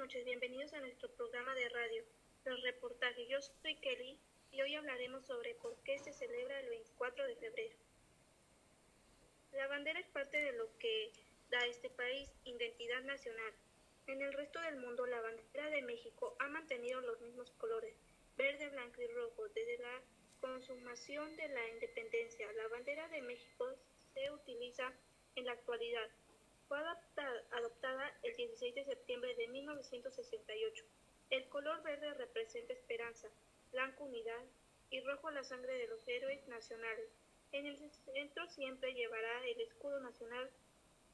noches, bienvenidos a nuestro programa de radio, Los Reportajes. Yo soy Kelly y hoy hablaremos sobre por qué se celebra el 24 de febrero. La bandera es parte de lo que da a este país identidad nacional. En el resto del mundo, la bandera de México ha mantenido los mismos colores, verde, blanco y rojo, desde la consumación de la independencia. La bandera de México se utiliza en la actualidad. Fue adoptada el 16 de septiembre 1968. El color verde representa esperanza, blanco unidad y rojo la sangre de los héroes nacionales. En el centro siempre llevará el escudo nacional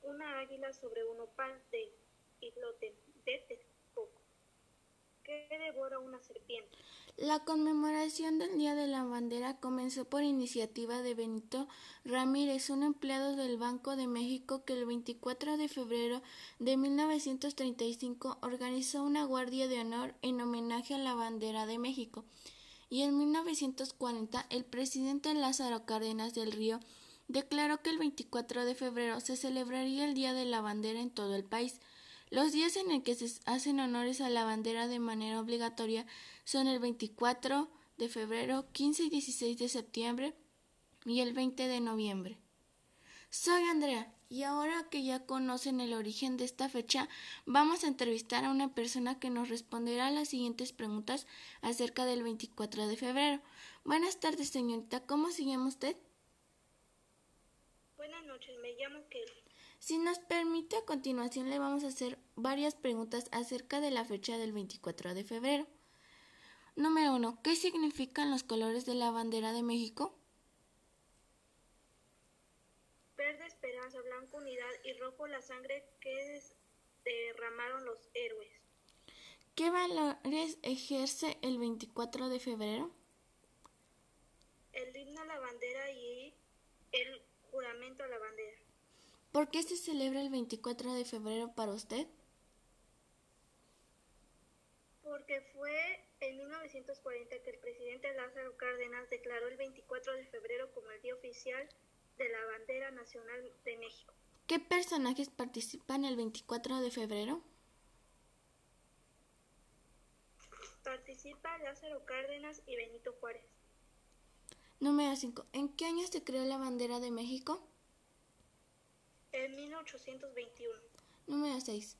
una águila sobre un opal de islote de Texcoco que devora una serpiente. La conmemoración del Día de la Bandera comenzó por iniciativa de Benito Ramírez, un empleado del Banco de México que el 24 de febrero de 1935 organizó una guardia de honor en homenaje a la bandera de México. Y en 1940 el presidente Lázaro Cárdenas del Río declaró que el 24 de febrero se celebraría el Día de la Bandera en todo el país. Los días en el que se hacen honores a la bandera de manera obligatoria son el 24 de febrero, 15 y 16 de septiembre y el 20 de noviembre. Soy Andrea y ahora que ya conocen el origen de esta fecha, vamos a entrevistar a una persona que nos responderá las siguientes preguntas acerca del 24 de febrero. Buenas tardes, señorita. ¿Cómo se llama usted? Buenas noches, me llamo Kelly. Si nos permite, a continuación le vamos a hacer varias preguntas acerca de la fecha del 24 de febrero. Número 1. ¿Qué significan los colores de la bandera de México? Verde esperanza, blanco unidad y rojo la sangre que derramaron los héroes. ¿Qué valores ejerce el 24 de febrero? El himno a la bandera y el juramento a la bandera. ¿Por qué se celebra el 24 de febrero para usted? Porque fue en 1940 que el presidente Lázaro Cárdenas declaró el 24 de febrero como el día oficial de la bandera nacional de México. ¿Qué personajes participan el 24 de febrero? Participa Lázaro Cárdenas y Benito Juárez. Número 5. ¿En qué año se creó la bandera de México? En 1821. Número 6.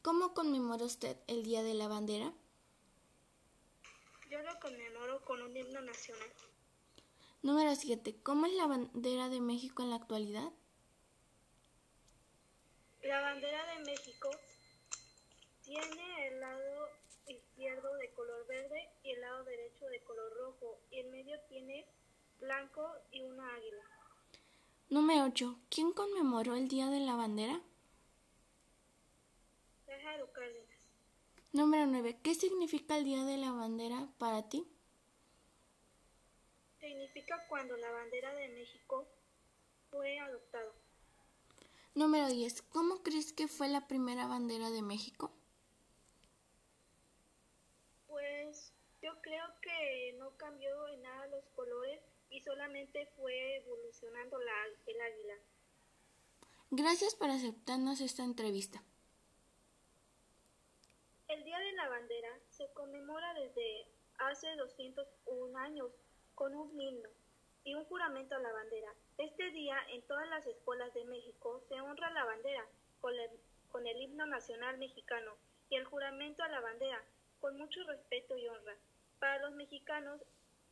¿Cómo conmemora usted el Día de la Bandera? Yo lo conmemoro con un himno nacional. Número 7. ¿Cómo es la bandera de México en la actualidad? La bandera de México tiene el lado izquierdo de color verde y el lado derecho de color rojo y el medio tiene blanco y una águila. Número 8. ¿Quién conmemoró el Día de la Bandera? Lázaro Cárdenas. Número 9. ¿Qué significa el Día de la Bandera para ti? Significa cuando la bandera de México fue adoptada. Número 10. ¿Cómo crees que fue la primera bandera de México? Pues yo creo que no cambió en nada los colores y solamente fue evolucionando la. Gracias por aceptarnos esta entrevista. El Día de la Bandera se conmemora desde hace 201 años con un himno y un juramento a la bandera. Este día en todas las escuelas de México se honra la bandera con el, con el himno nacional mexicano y el juramento a la bandera con mucho respeto y honra. Para los mexicanos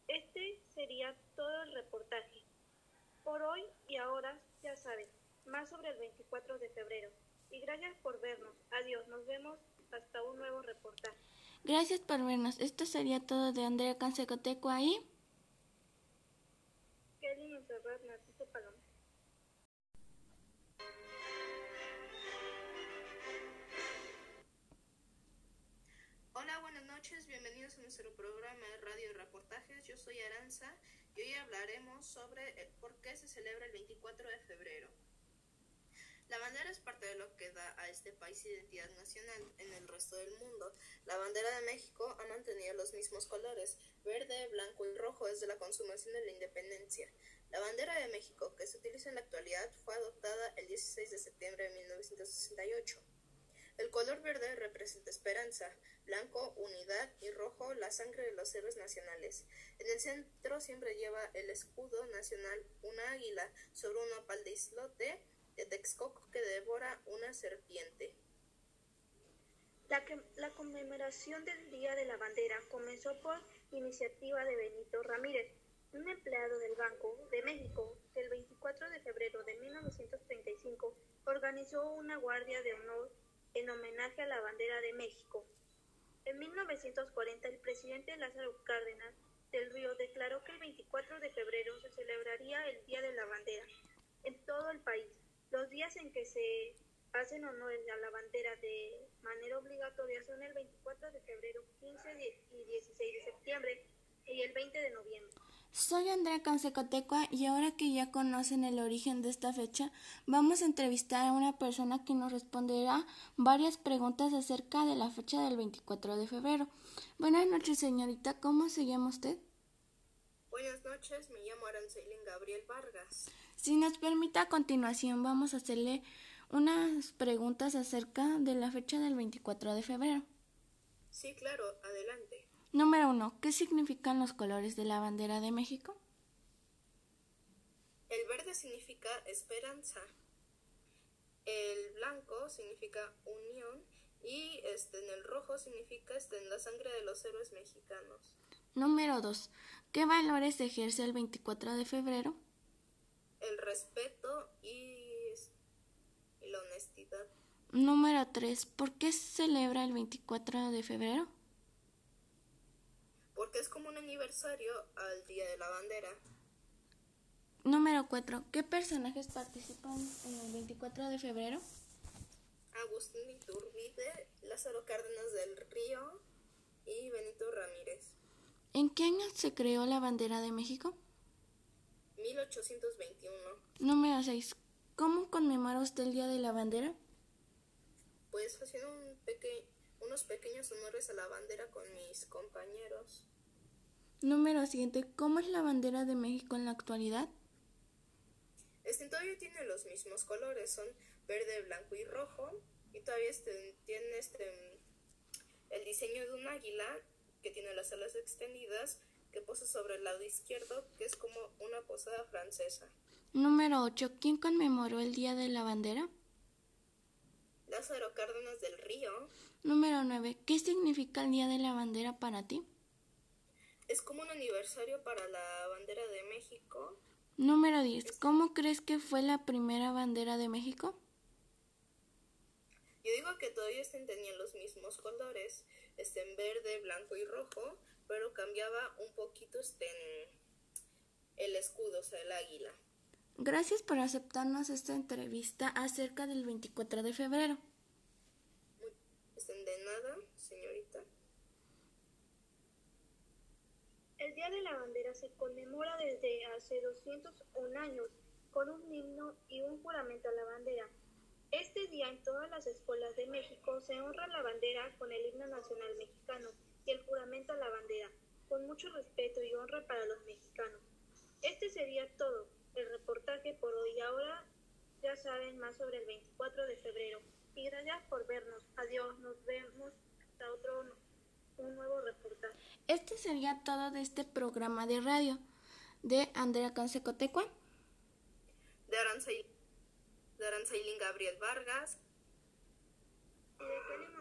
este sería todo el reportaje. Por hoy y ahora ya saben, más sobre el 24 de febrero. Y gracias por vernos. Adiós, nos vemos hasta un nuevo reportaje. Gracias por vernos. Esto sería todo de Andrea Cansecoteco ahí. Kelly Monserrat, Narciso Paloma. Hola, buenas noches, bienvenidos a nuestro programa de radio y reportajes. Yo soy Aranza y hoy hablaremos sobre el por qué se celebra el 24 de febrero. La bandera es parte de lo que da a este país identidad nacional en el resto del mundo. La bandera de México ha mantenido los mismos colores, verde, blanco y rojo desde la consumación de la independencia. La bandera de México, que se utiliza en la actualidad, fue adoptada el 16 de septiembre de 1968. El color verde representa esperanza, blanco unidad y rojo la sangre de los héroes nacionales. En el centro siempre lleva el escudo nacional una águila sobre un opal de islote de Texcoco que devora una serpiente. La, la, conmemoración del Día de la Bandera comenzó por iniciativa de Benito Ramírez, un empleado del Banco de México que el 24 de febrero de 1935 organizó una guardia de honor en homenaje a la bandera de México. En 1940 el presidente Lázaro Cárdenas del Río declaró que el 24 de febrero se celebraría el Día de la Bandera en todo el país. Los días en que se hacen honores a la bandera de manera obligatoria son el 24 de febrero, 15 y 16 de septiembre y el 20 de noviembre. Soy Andrea Consecotecua y ahora que ya conocen el origen de esta fecha, vamos a entrevistar a una persona que nos responderá varias preguntas acerca de la fecha del 24 de febrero. Buenas noches, señorita. ¿Cómo se llama usted? Buenas noches, me llamo Arancelín Gabriel Vargas. Si nos permite, a continuación vamos a hacerle unas preguntas acerca de la fecha del 24 de febrero. Sí, claro, adelante. Número uno, ¿qué significan los colores de la bandera de México? El verde significa esperanza, el blanco significa unión y este, en el rojo significa este, en la sangre de los héroes mexicanos. Número dos, ¿qué valores ejerce el 24 de febrero? El respeto y, y la honestidad. Número tres, ¿por qué se celebra el 24 de febrero? porque es como un aniversario al Día de la Bandera. Número 4. ¿Qué personajes participan en el 24 de febrero? Agustín Iturbide, Lázaro Cárdenas del Río y Benito Ramírez. ¿En qué año se creó la bandera de México? 1821. Número 6. ¿Cómo conmemora usted el Día de la Bandera? Pues haciendo un pequeño unos pequeños honores a la bandera con mis compañeros. Número 7. ¿Cómo es la bandera de México en la actualidad? Este todavía tiene los mismos colores, son verde, blanco y rojo, y todavía este, tiene este el diseño de un águila que tiene las alas extendidas que posa sobre el lado izquierdo, que es como una posada francesa. Número 8. ¿Quién conmemoró el Día de la Bandera? Lázaro Cárdenas del Río. Número 9. ¿Qué significa el Día de la Bandera para ti? Es como un aniversario para la bandera de México. Número 10. ¿Cómo crees que fue la primera bandera de México? Yo digo que todavía tenían los mismos colores, en verde, blanco y rojo, pero cambiaba un poquito este el escudo, o sea, el águila. Gracias por aceptarnos esta entrevista acerca del 24 de febrero. De nada, señorita. El Día de la Bandera se conmemora desde hace 201 años con un himno y un juramento a la bandera. Este día en todas las escuelas de México se honra la bandera con el himno nacional mexicano y el juramento a la bandera, con mucho respeto y honra para los mexicanos. Este sería todo el reportaje por hoy. Ahora ya saben más sobre el 24 de febrero. Y gracias por vernos. Adiós. Nos vemos hasta otro un nuevo reportaje. Este sería todo de este programa de radio de Andrea Consecotecua. De Aranzailín, de Aranzailín Gabriel Vargas. Y de